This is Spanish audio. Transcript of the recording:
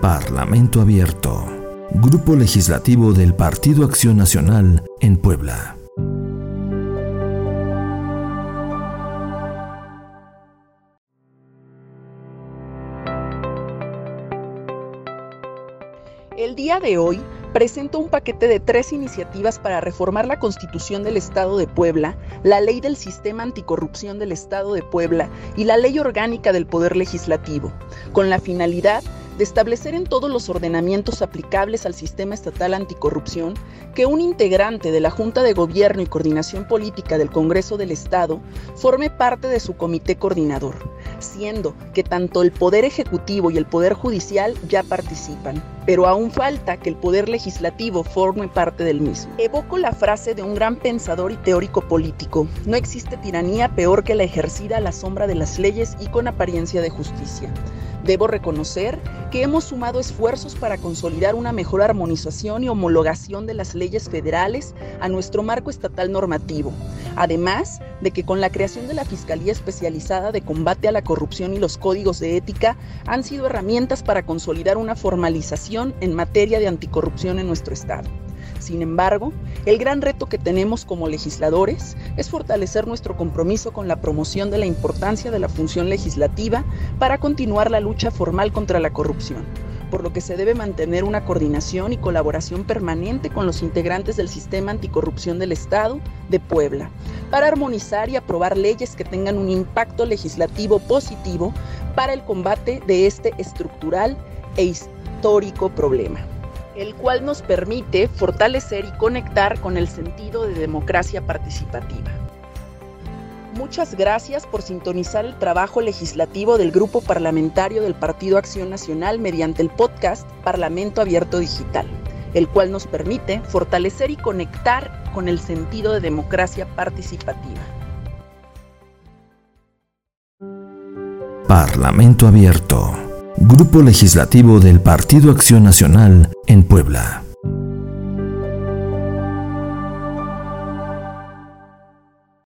Parlamento Abierto. Grupo Legislativo del Partido Acción Nacional en Puebla. El día de hoy presento un paquete de tres iniciativas para reformar la Constitución del Estado de Puebla, la Ley del Sistema Anticorrupción del Estado de Puebla y la Ley Orgánica del Poder Legislativo, con la finalidad de establecer en todos los ordenamientos aplicables al sistema estatal anticorrupción que un integrante de la Junta de Gobierno y Coordinación Política del Congreso del Estado forme parte de su comité coordinador, siendo que tanto el Poder Ejecutivo y el Poder Judicial ya participan, pero aún falta que el Poder Legislativo forme parte del mismo. Evoco la frase de un gran pensador y teórico político, no existe tiranía peor que la ejercida a la sombra de las leyes y con apariencia de justicia. Debo reconocer que hemos sumado esfuerzos para consolidar una mejor armonización y homologación de las leyes federales a nuestro marco estatal normativo, además de que con la creación de la Fiscalía Especializada de Combate a la Corrupción y los códigos de ética han sido herramientas para consolidar una formalización en materia de anticorrupción en nuestro Estado. Sin embargo, el gran reto que tenemos como legisladores es fortalecer nuestro compromiso con la promoción de la importancia de la función legislativa para continuar la lucha formal contra la corrupción, por lo que se debe mantener una coordinación y colaboración permanente con los integrantes del sistema anticorrupción del Estado de Puebla, para armonizar y aprobar leyes que tengan un impacto legislativo positivo para el combate de este estructural e histórico problema el cual nos permite fortalecer y conectar con el sentido de democracia participativa. Muchas gracias por sintonizar el trabajo legislativo del Grupo Parlamentario del Partido Acción Nacional mediante el podcast Parlamento Abierto Digital, el cual nos permite fortalecer y conectar con el sentido de democracia participativa. Parlamento Abierto. Grupo Legislativo del Partido Acción Nacional en Puebla.